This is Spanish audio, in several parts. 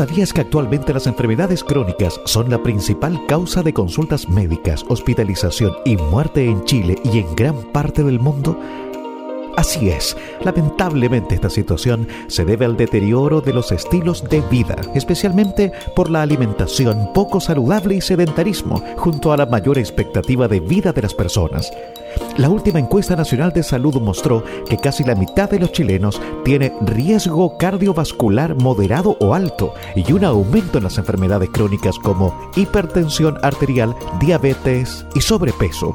¿Sabías que actualmente las enfermedades crónicas son la principal causa de consultas médicas, hospitalización y muerte en Chile y en gran parte del mundo? Así es, lamentablemente esta situación se debe al deterioro de los estilos de vida, especialmente por la alimentación poco saludable y sedentarismo, junto a la mayor expectativa de vida de las personas. La última encuesta nacional de salud mostró que casi la mitad de los chilenos tiene riesgo cardiovascular moderado o alto y un aumento en las enfermedades crónicas como hipertensión arterial, diabetes y sobrepeso.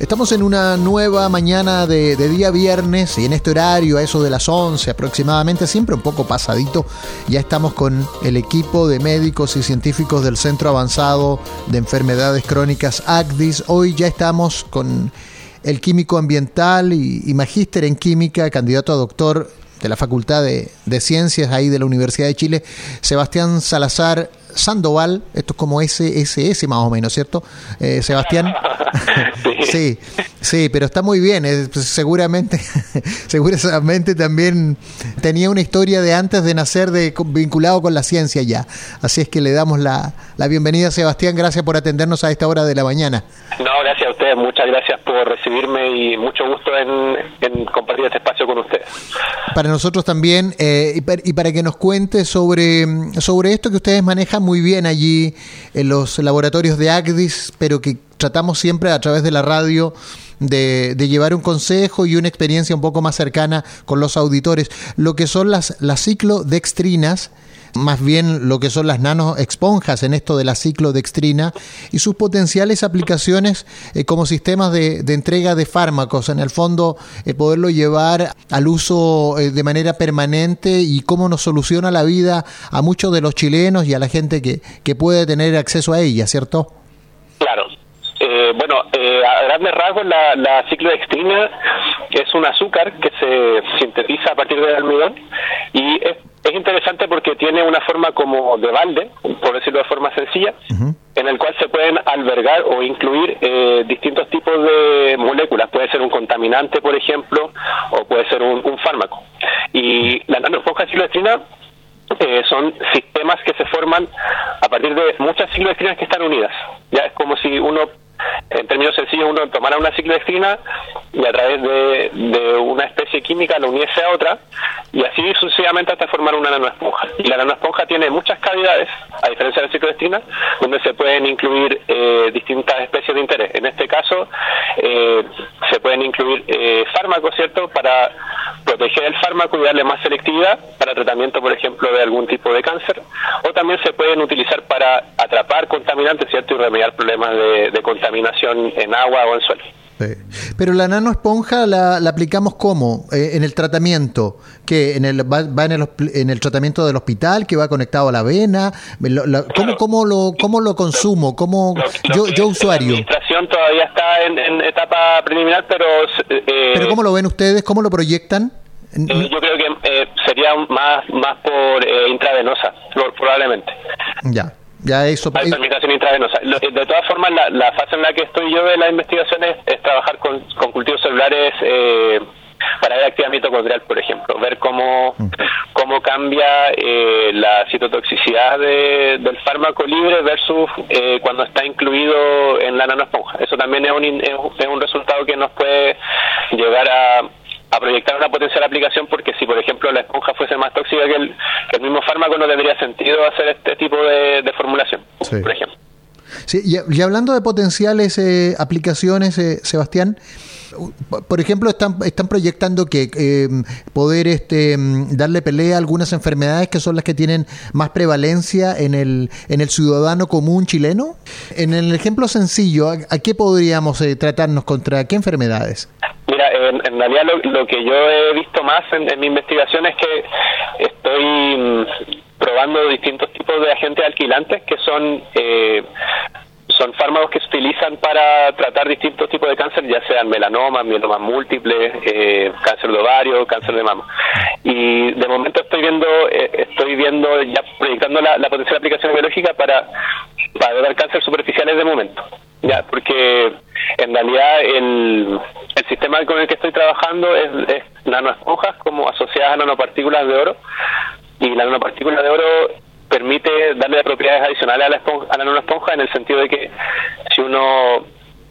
Estamos en una nueva mañana de, día viernes y en este horario, a eso de las 11 aproximadamente, siempre un poco pasadito, ya estamos con el equipo de médicos y científicos del Centro Avanzado de Enfermedades Crónicas ACDIS. Hoy ya estamos con el químico ambiental y, magíster en química, candidato a doctor de la Facultad de, Ciencias ahí de la Universidad de Chile, Sebastián Salazar Sandoval, esto es como SSS más o menos, ¿cierto? Eh, Sebastián. sí. sí, pero está muy bien. Pues, seguramente, seguramente también tenía una historia de antes de nacer de, vinculado con la ciencia ya. Así es que le damos la, la bienvenida, Sebastián. Gracias por atendernos a esta hora de la mañana. No, gracias a ustedes. Muchas gracias por recibirme y mucho gusto en, compartir este espacio con ustedes. Para nosotros también, eh, y, para, y para que nos cuente sobre, sobre esto que ustedes manejan muy bien allí en los laboratorios de ACDIS, pero que tratamos siempre a través de la radio de, llevar un consejo y una experiencia un poco más cercana con los auditores. Lo que son las, las ciclodextrinas, más bien lo que son las nanoexponjas en esto de la ciclodextrina y sus potenciales aplicaciones eh, como sistemas de, entrega de fármacos. En el fondo, eh, poderlo llevar al uso eh, de manera permanente y cómo nos soluciona la vida a muchos de los chilenos y a la gente que, que puede tener acceso a ella, ¿cierto? Claro, bueno, a grandes rasgos, la, la, ciclodextrina es un azúcar que se sintetiza a partir del almidón y es es interesante porque tiene una forma como de balde, por decirlo de forma sencilla, en el cual se pueden albergar o incluir eh, distintos tipos de moléculas. Puede ser un contaminante, por ejemplo, o puede ser un, fármaco. Y la nanoesponja cicloestrina eh, son sistemas que se forman a partir de muchas cicloestrinas que están unidas. Ya es como si uno en términos sencillos, uno tomara una cicloextrina y a través de, una especie química lo uniese a otra y así sucesivamente hasta formar una nanoesponja. Y la nanoesponja tiene muchas cavidades, a diferencia de la cicloextrina, donde se pueden incluir eh, distintas especies de interés. En este caso, eh, se pueden incluir eh, fármacos, ¿cierto?, para proteger el fármaco y darle más selectividad para tratamiento, por ejemplo, de algún tipo de cáncer, o también se pueden utilizar para atrapar contaminantes, ¿cierto?, y remediar problemas de, de contaminación en agua o en suelo. Pero la nanoesponja la, la aplicamos cómo? Eh, en el tratamiento, que en el, va, en, el, en, el, tratamiento del hospital, que va conectado a la vena. ¿cómo, cómo, lo, ¿Cómo lo consumo? ¿Cómo, yo, yo usuario? La administración todavía está en, etapa preliminar, pero... Eh, ¿Pero cómo lo ven ustedes? ¿Cómo lo proyectan? Eh, yo creo que sería más, más por intravenosa, probablemente. Ya. Ya eso. intravenosa. De todas formas, la, fase en la que estoy yo de la investigación es, trabajar con, cultivos celulares eh, para ver actividad mitocondrial, por ejemplo, ver cómo, cómo cambia eh, la citotoxicidad del fármaco libre versus eh, cuando está incluido en la nanoesponja. Eso también es un, es un resultado que nos puede llegar a a proyectar una potencial aplicación porque si por ejemplo la esponja fuese más tóxica que el, mismo fármaco no tendría sentido hacer este tipo de, formulación, por ejemplo. Sí, y, hablando de potenciales eh, aplicaciones, eh, Sebastián, por ejemplo, están, proyectando que eh, poder este, darle pelea a algunas enfermedades que son las que tienen más prevalencia en el, en el ciudadano común chileno. En el ejemplo sencillo, ¿a, qué podríamos tratarnos contra qué enfermedades? Mira, en, realidad lo, que yo he visto más en, mi investigación es que estoy mm, probando distintos tipos de agentes alquilantes que son eh, son fármacos que se utilizan para tratar distintos tipos de cáncer, ya sean melanoma, mieloma múltiple, eh, cáncer de ovario, cáncer de mama. Y de momento estoy viendo, eh, estoy viendo ya proyectando la, potencial aplicación biológica para, para dar cáncer superficiales de momento. Ya, porque en realidad el, el sistema con el que estoy trabajando es, es nanoesponjas como asociadas a nanopartículas de oro y la nanopartícula de oro permite darle propiedades adicionales a la, esponja, a la nanoesponja en el sentido de que si uno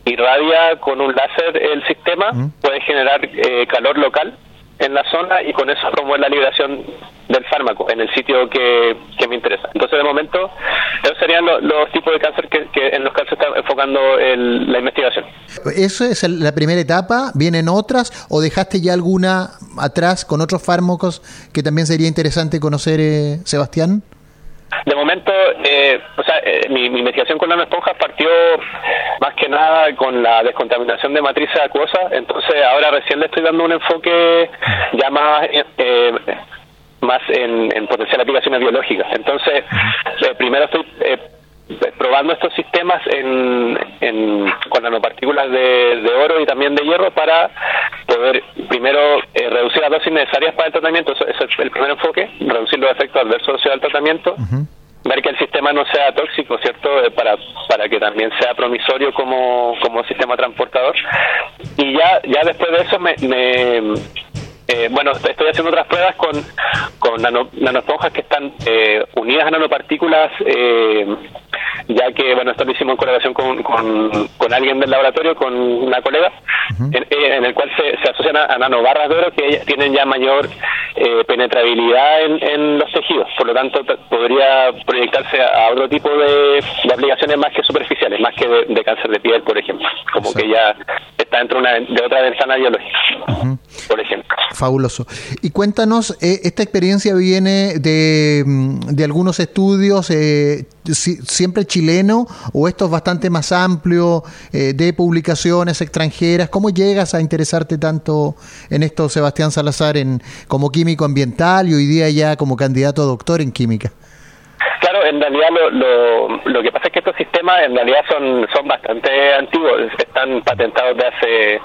irradia con un láser el sistema puede generar eh, calor local en la zona y con eso promueve la liberación del fármaco en el sitio que, me interesa. Entonces, de momento, esos serían los tipos de cáncer que, en los que se está enfocando la investigación. ¿Eso es la primera etapa? ¿Vienen otras o dejaste ya alguna atrás con otros fármacos que también sería interesante conocer, eh, Sebastián? De momento, eh, o sea, eh, mi, investigación con nanoesponjas partió más que nada con la descontaminación de matrices acuosas, entonces ahora recién le estoy dando un enfoque ya más eh, más en, en potencial aplicaciones biológicas. Entonces, primero estoy probando estos sistemas en, con nanopartículas de, de, oro y también de hierro para poder primero reducir las dosis necesarias para el tratamiento, eso, es el primer enfoque, reducir los efectos adversos del tratamiento ver que el sistema no sea tóxico, ¿cierto? Eh, para, para que también sea promisorio como, como sistema transportador. Y ya, ya después de eso me, eh, bueno, estoy haciendo otras pruebas con, con nanoesponjas que están eh, unidas a nanopartículas, ya que, bueno, esto lo hicimos en colaboración con, con, alguien del laboratorio, con una colega, en, el cual se, se asocian a, nanobarras de oro que tienen ya mayor eh, penetrabilidad en, los tejidos, por lo tanto podría proyectarse a, otro tipo de, aplicaciones más que superficiales, más que de, cáncer de piel, por ejemplo, como que ya está dentro de otra ventana biológica, por ejemplo. Fabuloso. Y cuéntanos, eh, ¿esta experiencia viene de, mm, de algunos estudios eh, siempre chileno o esto es bastante más amplio eh, de publicaciones extranjeras? ¿Cómo llegas a interesarte tanto en esto, Sebastián Salazar, en, como químico ambiental y hoy día ya como candidato a doctor en química? Claro, en realidad lo, lo, que pasa es que estos sistemas en realidad son, son bastante antiguos, están patentados de hace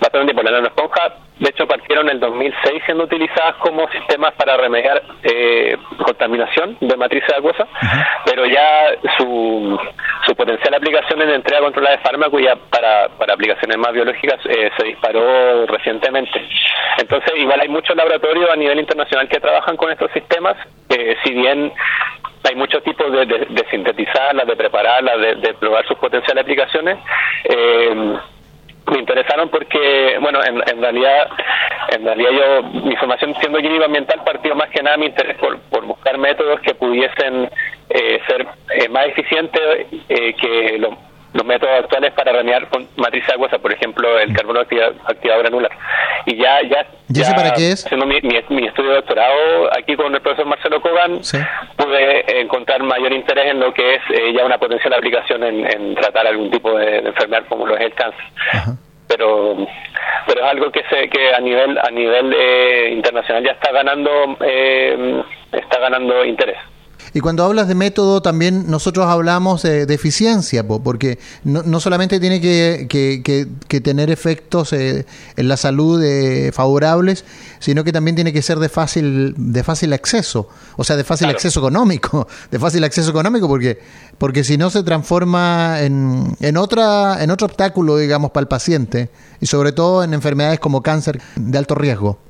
bastante tiempo. La nanoesponja, de hecho, partieron en el 2006 siendo utilizadas como sistemas para remediar eh, contaminación de matrices acuosas, pero ya su, su potencial aplicación en entrega controlada de fármacos ya para, para aplicaciones más biológicas eh, se disparó recientemente. Entonces, igual hay muchos laboratorios a nivel internacional que trabajan con estos sistemas, eh, si bien hay muchos tipos de, de, sintetizarlas, de prepararlas, de, probar sus potenciales aplicaciones. Eh, me interesaron porque, bueno, en, en, realidad, en realidad yo, mi formación siendo químico ambiental partió más que nada mi interés por, por buscar métodos que pudiesen eh, ser eh, más eficientes que lo, los métodos actuales para remediar con matriz acuosa, por ejemplo, el carbono activado granular. Y ya, ya, ya para qué es? haciendo mi, estudio de doctorado aquí con el profesor Marcelo Kogan, pude encontrar mayor interés en lo que es eh, ya una potencial aplicación en, tratar algún tipo de, enfermedad como lo es el cáncer. pero pero es algo que se que a nivel a nivel eh, internacional ya está ganando eh, está ganando interés y cuando hablas de método, también nosotros hablamos de, eficiencia, porque no, solamente tiene que, tener efectos eh, en la salud eh, favorables, sino que también tiene que ser de fácil, de fácil acceso, o sea, de fácil acceso económico, de fácil acceso económico, porque, porque si no se transforma en, en, otra, en otro obstáculo, digamos, para el paciente, y sobre todo en enfermedades como cáncer de alto riesgo.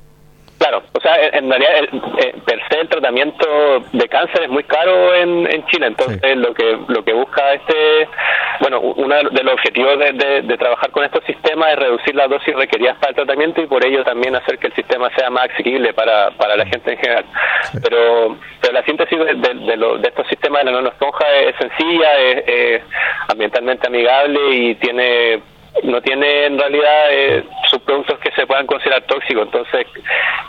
Claro, o sea, en realidad el, eh, per se el tratamiento de cáncer es muy caro en, en Chile, entonces lo que lo que busca este, bueno, uno de los objetivos de, trabajar con estos sistemas es reducir las dosis requeridas para el tratamiento y por ello también hacer que el sistema sea más asequible para, para la gente en general. Pero, pero la síntesis de, de, estos sistemas de la nanoesponja es sencilla, es ambientalmente amigable y tiene no tiene en realidad eh, subproductos que se puedan considerar tóxicos entonces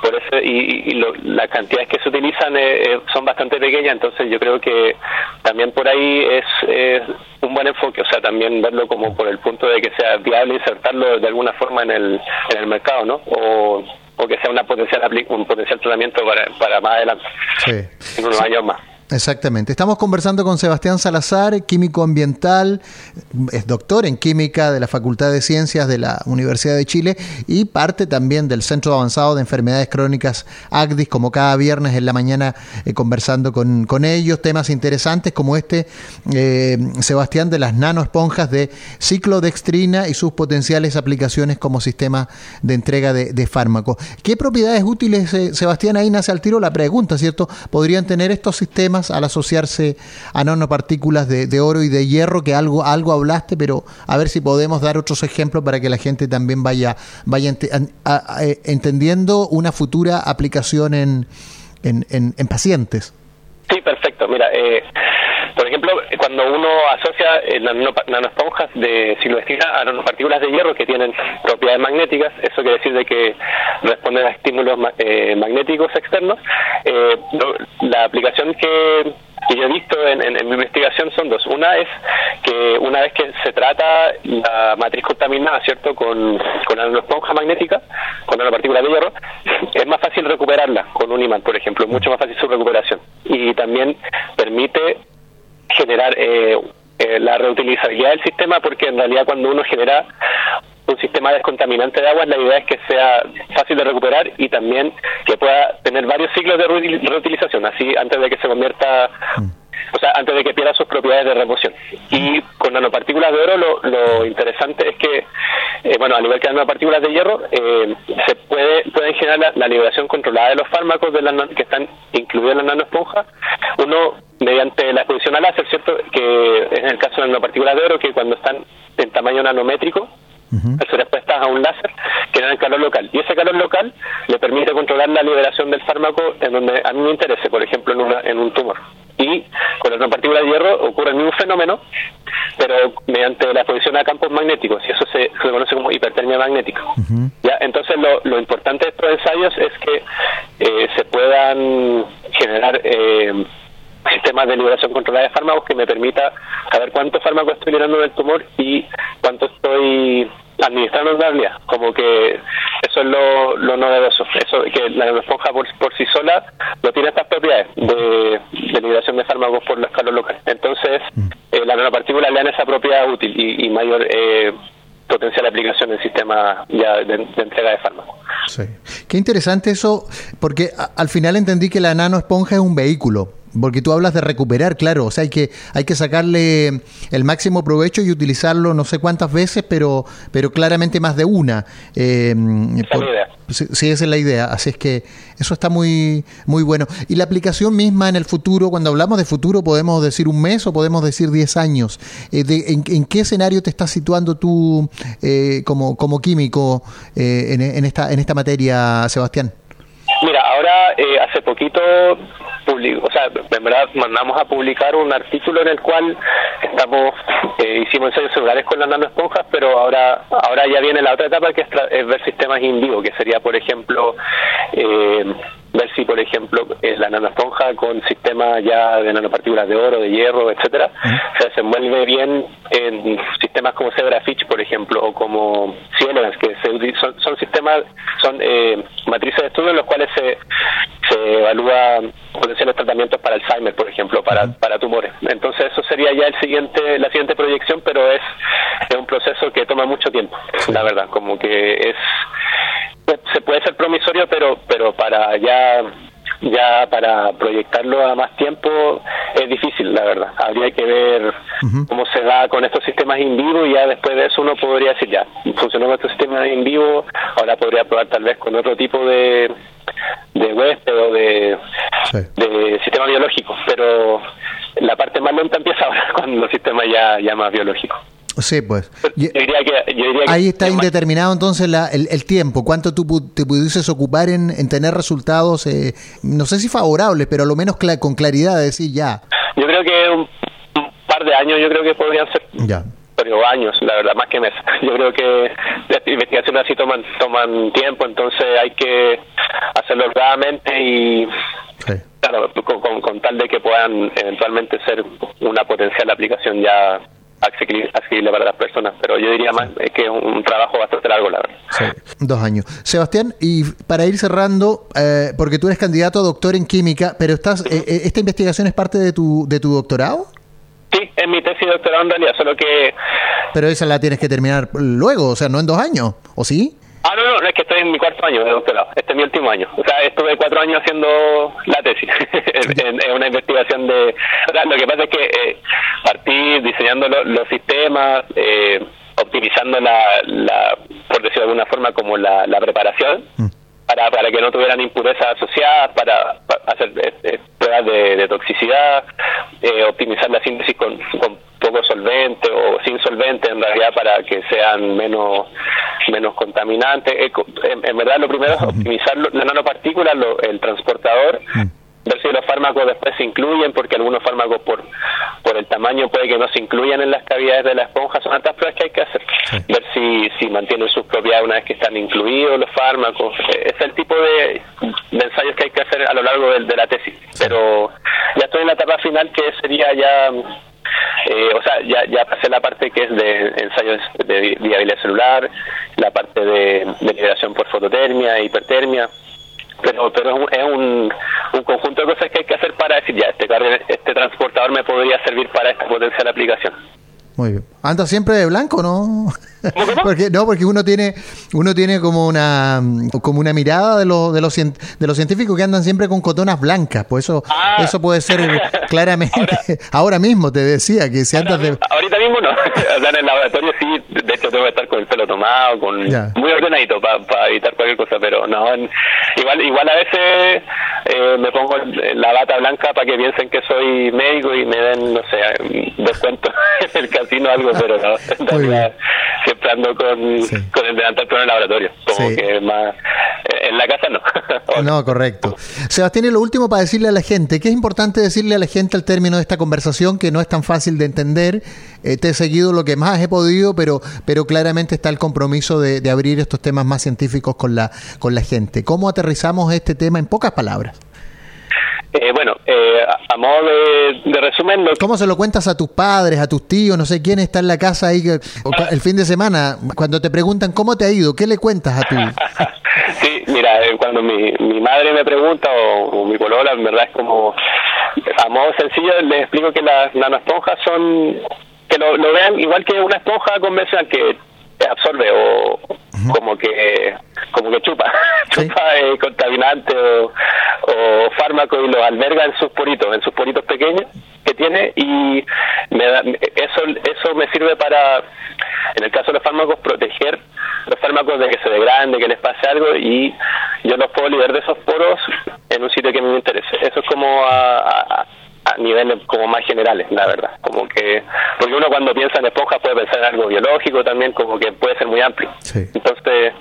por eso y, las cantidades que se utilizan eh, eh, son bastante pequeñas entonces yo creo que también por ahí es, un buen enfoque o sea también verlo como por el punto de que sea viable insertarlo de alguna forma en el en el mercado no o, o que sea una potencial un potencial tratamiento para, para más adelante. En unos años más Exactamente. Estamos conversando con Sebastián Salazar, químico ambiental, es doctor en química de la Facultad de Ciencias de la Universidad de Chile y parte también del Centro Avanzado de Enfermedades Crónicas ACDIS, como cada viernes en la mañana eh, conversando con, ellos. Temas interesantes como este, eh, Sebastián, de las nanoesponjas de ciclodextrina y sus potenciales aplicaciones como sistema de entrega de, de fármacos. ¿Qué propiedades útiles, eh, Sebastián? Ahí nace al tiro la pregunta, ¿cierto? ¿Podrían tener estos sistemas? Al asociarse a nanopartículas de, de oro y de hierro, que algo, algo hablaste, pero a ver si podemos dar otros ejemplos para que la gente también vaya, vaya eh, entendiendo una futura aplicación en, en, en, pacientes. Sí, perfecto. Mira, eh, por ejemplo, cuando uno asocia eh, nanoesponjas de silvestrina a nanopartículas de hierro que tienen propiedades magnéticas, eso quiere decir de que responden a estímulos eh, magnéticos externos, eh, la aplicación que, yo he visto en, mi investigación son dos. Una es que una vez que se trata la matriz contaminada, ¿cierto?, con, con nanoesponja magnética, con nanopartículas de hierro, es más fácil recuperarla con un imán, por ejemplo, mucho más fácil su recuperación. Y también permite generar eh, eh, la reutilizabilidad del sistema porque en realidad cuando uno genera un sistema descontaminante de aguas, la idea es que sea fácil de recuperar y también que pueda tener varios ciclos de reutilización, así antes de que se convierta, o sea, antes de que pierda sus propiedades de remoción. Y con nanopartículas de oro lo, lo interesante es que, eh, bueno, al igual que las nanopartículas de hierro, se puede pueden generar la, liberación controlada de los fármacos de las que están incluidos en la nanoesponja. Uno mediante la exposición láser, ¿cierto? Que es en el caso de nanopartículas de oro, que cuando están en tamaño nanométrico, al ser expuestas a un láser, generan calor local. Y ese calor local le permite controlar la liberación del fármaco en donde a mí me interese, por ejemplo, en, una, en un tumor. Y con las nanopartículas de hierro ocurre el mismo fenómeno, pero mediante la exposición a campos magnéticos, y eso se, conoce como hipertermia magnética. ¿Ya? Entonces, lo, lo importante de estos ensayos es que eh, se puedan generar eh, sistemas de liberación controlada de fármacos que me permita saber cuántos fármacos estoy liberando del tumor y cuánto estoy administrando en realidad. Como que eso es lo, lo novedoso. Eso que la esponja por, por sí sola no tiene estas propiedades de, liberación de fármacos por la escala local. Entonces, mm. eh, la nanopartícula le dan esa propiedad útil y, mayor eh, potencial aplicación en sistema ya de, entrega de fármacos. Sí. Qué interesante eso, porque al final entendí que la nanoesponja es un vehículo porque tú hablas de recuperar, claro, o sea, hay que, hay que sacarle el máximo provecho y utilizarlo no sé cuántas veces, pero, pero claramente más de una. Eh, sí, esa es la idea. Así es que eso está muy, muy bueno. Y la aplicación misma en el futuro, cuando hablamos de futuro, podemos decir un mes o podemos decir diez años. Eh, en, qué escenario te estás situando tú eh, como, como químico eh, en, en, esta, en esta materia, Sebastián? Mira, ahora hace poquito o sea, en verdad mandamos a publicar un artículo en el cual estamos, eh, hicimos ensayos celulares con las nanoesponjas, pero ahora ahora ya viene la otra etapa que es, ver sistemas in vivo, que sería, por ejemplo, eh, ver si, por ejemplo, eh, la nanoesponja con sistemas ya de nanopartículas de oro, de hierro, etcétera, se desenvuelve bien en sistemas como Zebrafish, por ejemplo, o como Cielegas, que son, son sistemas, son eh, matrices de estudio en los cuales se, evalúa potenciales tratamientos para Alzheimer, por ejemplo, para, para tumores. Entonces, eso sería ya el siguiente la siguiente proyección, pero es, es un proceso que toma mucho tiempo, la verdad, como que es se puede ser promisorio, pero pero para ya ya para proyectarlo a más tiempo es difícil, la verdad. Habría que ver cómo se da con estos sistemas in vivo y ya después de eso uno podría decir, ya, funcionó con estos sistemas in vivo, ahora podría probar tal vez con otro tipo de, de huésped o de, de sistema biológico, pero la parte más lenta empieza ahora con los sistemas ya, ya más biológicos. Sí, pues. ahí está indeterminado entonces el, tiempo. ¿Cuánto tú te pudieses ocupar en, tener resultados, eh, no sé si favorables, pero a lo menos con claridad de decir ya? Yo creo que un, par de años, yo creo que podrían ser. Ya. Años, la verdad, más que meses. Yo creo que las investigaciones así toman, toman tiempo, entonces hay que hacerlo rápidamente y. Claro, con, con tal de que puedan eventualmente ser una potencial aplicación ya accesible, para las personas, pero yo diría más que es un trabajo bastante largo, la verdad. Sí, dos años. Sebastián, y para ir cerrando, eh, porque tú eres candidato a doctor en química, pero estás, eh, eh, ¿esta investigación es parte de tu, de tu doctorado? Sí, es mi tesis de doctorado en realidad, solo que... Pero esa la tienes que terminar luego, o sea, no en dos años, ¿o sí? Ah, no, no, es que estoy en mi cuarto año de doctorado. Este es mi último año. O sea, estuve cuatro años haciendo la tesis. es una investigación de... O sea, lo que pasa es que eh, partí diseñando los sistemas, eh, optimizando la, la, por decirlo de alguna forma, como la, la preparación. Mm. Para, para que no tuvieran impurezas asociadas, para, hacer eh, pruebas de, toxicidad, optimizar la síntesis con, con poco solvente o sin solvente en realidad para que sean menos menos contaminantes. Eh, en, verdad lo primero es optimizar la nanopartícula, el transportador, mm. Ver si los fármacos después se incluyen, porque algunos fármacos por por el tamaño puede que no se incluyan en las cavidades de la esponja. Son tantas pruebas que hay que hacer. Ver si, si mantienen sus propiedades una vez que están incluidos los fármacos. Eh, es el tipo de, ensayos que hay que hacer a lo largo de, de la tesis. Pero ya estoy en la etapa final que sería ya eh, o sea, ya, ya pasé la parte que es de ensayos de viabilidad celular, la parte de, liberación por fototermia, hipertermia, pero pero es un, un, conjunto de cosas que hay que hacer para decir ya este este transportador me podría servir para esta potencial aplicación. Muy bien. Anda siempre de blanco no porque no porque uno tiene uno tiene como una como una mirada de los de los de los científicos que andan siempre con cotonas blancas. Pues eso ah. eso puede ser claramente ahora, mismo te decía que si andas de ahorita mismo no. En el laboratorio sí de hecho tengo que estar con el pelo tomado con muy ordenadito para evitar cualquier cosa pero no igual igual a veces eh, me pongo la bata blanca para que piensen que soy médico y me den no sé descuento en el casino algo pero no siempre ando con, con el delantal en el laboratorio. Como que más. En la casa no. no, correcto. Sebastián, y lo último para decirle a la gente, que es importante decirle a la gente al término de esta conversación, que no es tan fácil de entender. Eh, te he seguido lo que más he podido, pero, pero claramente está el compromiso de, de abrir estos temas más científicos con la, con la gente. ¿Cómo aterrizamos este tema en pocas palabras? Eh, bueno, eh, a modo de, resumen... ¿Cómo se lo cuentas a tus padres, a tus tíos, no sé quién está en la casa ahí el fin de semana? Cuando te preguntan cómo te ha ido, ¿qué le cuentas a tu...? cuando mi, mi madre me pregunta o, mi polola, en verdad es como... A modo sencillo les explico que las nanoesponjas son... Que lo, lo vean igual que una esponja convencional que absorbe o como que como que chupa. Chupa eh, contaminante o, o fármaco y los alberga en sus poritos en sus poritos pequeños que tiene y me da, eso eso me sirve para en el caso de los fármacos proteger los fármacos de que se degraden de que les pase algo y yo los puedo liberar de esos poros en un sitio que me interese. Eso es como a a niveles como más generales, la verdad. Como que, porque uno cuando piensa en esponjas puede pensar en algo biológico también, como que puede ser muy amplio. Entonces,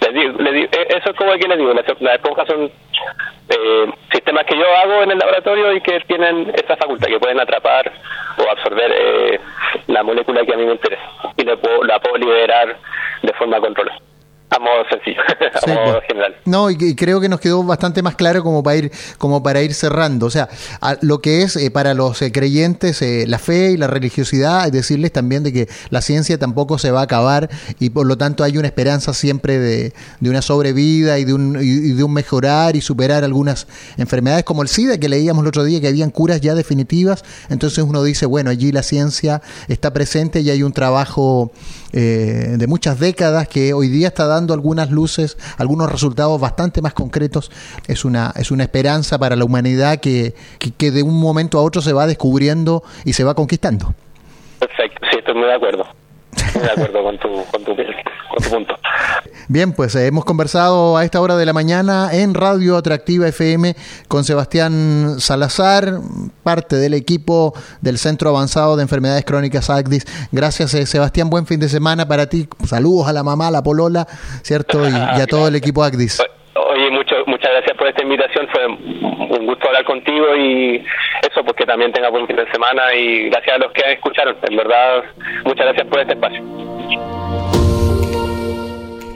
les digo, les digo, e, eso es como que les digo, las, esponjas son eh, sistemas que yo hago en el laboratorio y que tienen esa facultad, que pueden atrapar o absorber eh, la molécula que a mí me interesa y la puedo, la puedo liberar de forma controlada a modo sencillo, a modo general. No, y, creo que nos quedó bastante más claro como para ir, como para ir cerrando. O sea, lo que es eh, para los eh, creyentes eh, la fe y la religiosidad, es decirles también de que la ciencia tampoco se va a acabar y por lo tanto hay una esperanza siempre de, de una sobrevida y de, un, y de un mejorar y superar algunas enfermedades como el SIDA, que leíamos el otro día que habían curas ya definitivas. Entonces uno dice, bueno, allí la ciencia está presente y hay un trabajo de muchas décadas que hoy día está dando algunas luces, algunos resultados bastante más concretos. Es una, es una esperanza para la humanidad que, que, de un momento a otro se va descubriendo y se va conquistando. Perfecto, sí, estoy muy de acuerdo. de acuerdo con tu, con tu, punto. Bien, pues eh, hemos conversado a esta hora de la mañana en Radio Atractiva FM con Sebastián Salazar, parte del equipo del Centro Avanzado de Enfermedades Crónicas ACDIS. Gracias, eh, Sebastián. Buen fin de semana para ti. Saludos a la mamá, a la polola, ¿cierto? Y, a todo el equipo ACDIS. Oye, mucho, muchas gracias por esta invitación. Fue un gusto hablar contigo y eso, porque también tenga buen fin de semana y gracias a los que escucharon. En verdad, muchas gracias por este espacio.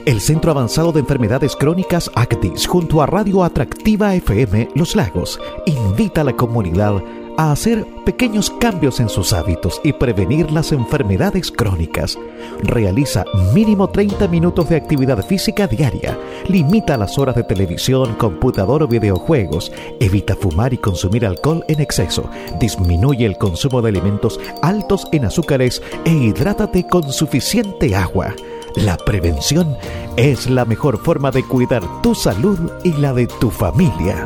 El Centro Avanzado de Enfermedades Crónicas ACTIS, junto a Radio Atractiva FM Los Lagos, invita a la comunidad a hacer pequeños cambios en sus hábitos y prevenir las enfermedades crónicas. Realiza mínimo 30 minutos de actividad física diaria. Limita las horas de televisión, computador o videojuegos. Evita fumar y consumir alcohol en exceso. Disminuye el consumo de alimentos altos en azúcares e hidrátate con suficiente agua. La prevención es la mejor forma de cuidar tu salud y la de tu familia.